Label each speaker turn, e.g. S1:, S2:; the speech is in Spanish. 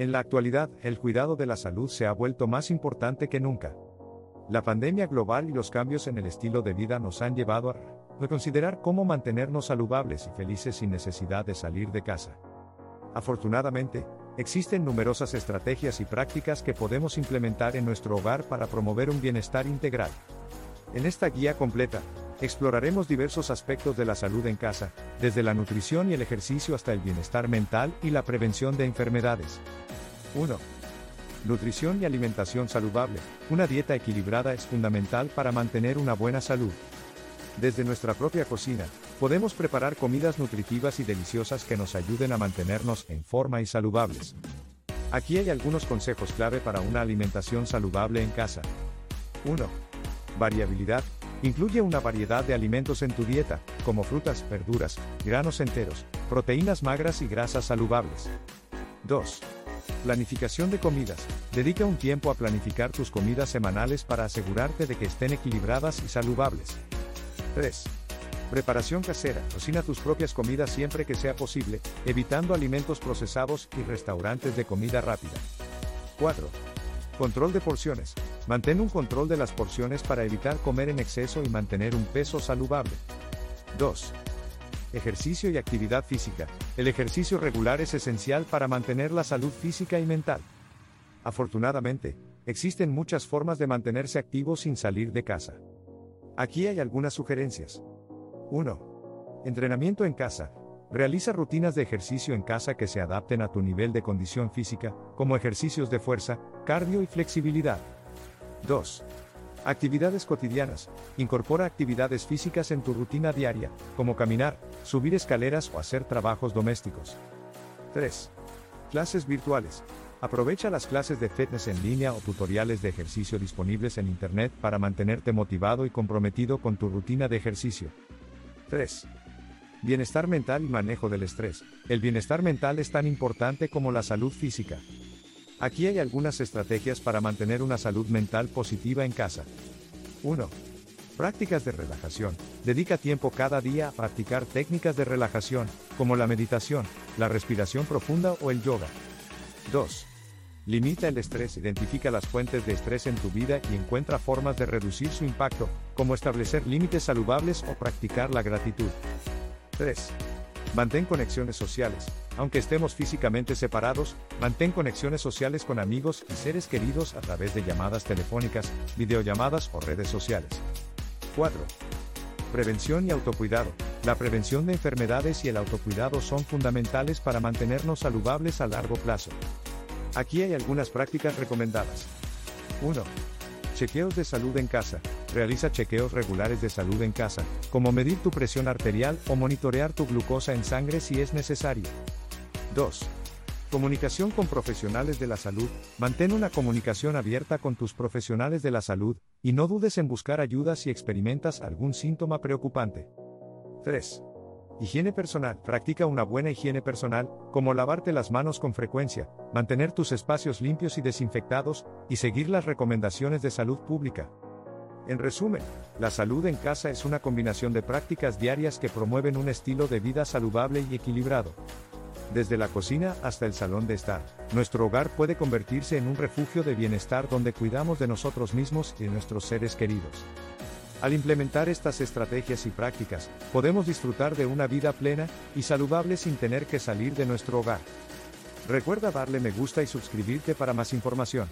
S1: En la actualidad, el cuidado de la salud se ha vuelto más importante que nunca. La pandemia global y los cambios en el estilo de vida nos han llevado a reconsiderar cómo mantenernos saludables y felices sin necesidad de salir de casa. Afortunadamente, existen numerosas estrategias y prácticas que podemos implementar en nuestro hogar para promover un bienestar integral. En esta guía completa, exploraremos diversos aspectos de la salud en casa, desde la nutrición y el ejercicio hasta el bienestar mental y la prevención de enfermedades. 1. Nutrición y alimentación saludable. Una dieta equilibrada es fundamental para mantener una buena salud. Desde nuestra propia cocina, podemos preparar comidas nutritivas y deliciosas que nos ayuden a mantenernos en forma y saludables. Aquí hay algunos consejos clave para una alimentación saludable en casa. 1. Variabilidad. Incluye una variedad de alimentos en tu dieta, como frutas, verduras, granos enteros, proteínas magras y grasas saludables. 2. Planificación de comidas. Dedica un tiempo a planificar tus comidas semanales para asegurarte de que estén equilibradas y saludables. 3. Preparación casera. Cocina tus propias comidas siempre que sea posible, evitando alimentos procesados y restaurantes de comida rápida. 4. Control de porciones. Mantén un control de las porciones para evitar comer en exceso y mantener un peso saludable. 2. Ejercicio y actividad física. El ejercicio regular es esencial para mantener la salud física y mental. Afortunadamente, existen muchas formas de mantenerse activo sin salir de casa. Aquí hay algunas sugerencias. 1. Entrenamiento en casa. Realiza rutinas de ejercicio en casa que se adapten a tu nivel de condición física, como ejercicios de fuerza, cardio y flexibilidad. 2. Actividades cotidianas. Incorpora actividades físicas en tu rutina diaria, como caminar, subir escaleras o hacer trabajos domésticos. 3. Clases virtuales. Aprovecha las clases de fitness en línea o tutoriales de ejercicio disponibles en Internet para mantenerte motivado y comprometido con tu rutina de ejercicio. 3. Bienestar mental y manejo del estrés. El bienestar mental es tan importante como la salud física. Aquí hay algunas estrategias para mantener una salud mental positiva en casa. 1. Prácticas de relajación. Dedica tiempo cada día a practicar técnicas de relajación, como la meditación, la respiración profunda o el yoga. 2. Limita el estrés, identifica las fuentes de estrés en tu vida y encuentra formas de reducir su impacto, como establecer límites saludables o practicar la gratitud. 3. Mantén conexiones sociales. Aunque estemos físicamente separados, mantén conexiones sociales con amigos y seres queridos a través de llamadas telefónicas, videollamadas o redes sociales. 4. Prevención y autocuidado. La prevención de enfermedades y el autocuidado son fundamentales para mantenernos saludables a largo plazo. Aquí hay algunas prácticas recomendadas. 1. Chequeos de salud en casa. Realiza chequeos regulares de salud en casa, como medir tu presión arterial o monitorear tu glucosa en sangre si es necesario. 2. Comunicación con profesionales de la salud. Mantén una comunicación abierta con tus profesionales de la salud, y no dudes en buscar ayuda si experimentas algún síntoma preocupante. 3. Higiene personal. Practica una buena higiene personal, como lavarte las manos con frecuencia, mantener tus espacios limpios y desinfectados, y seguir las recomendaciones de salud pública. En resumen, la salud en casa es una combinación de prácticas diarias que promueven un estilo de vida saludable y equilibrado. Desde la cocina hasta el salón de estar, nuestro hogar puede convertirse en un refugio de bienestar donde cuidamos de nosotros mismos y de nuestros seres queridos. Al implementar estas estrategias y prácticas, podemos disfrutar de una vida plena y saludable sin tener que salir de nuestro hogar. Recuerda darle me gusta y suscribirte para más información.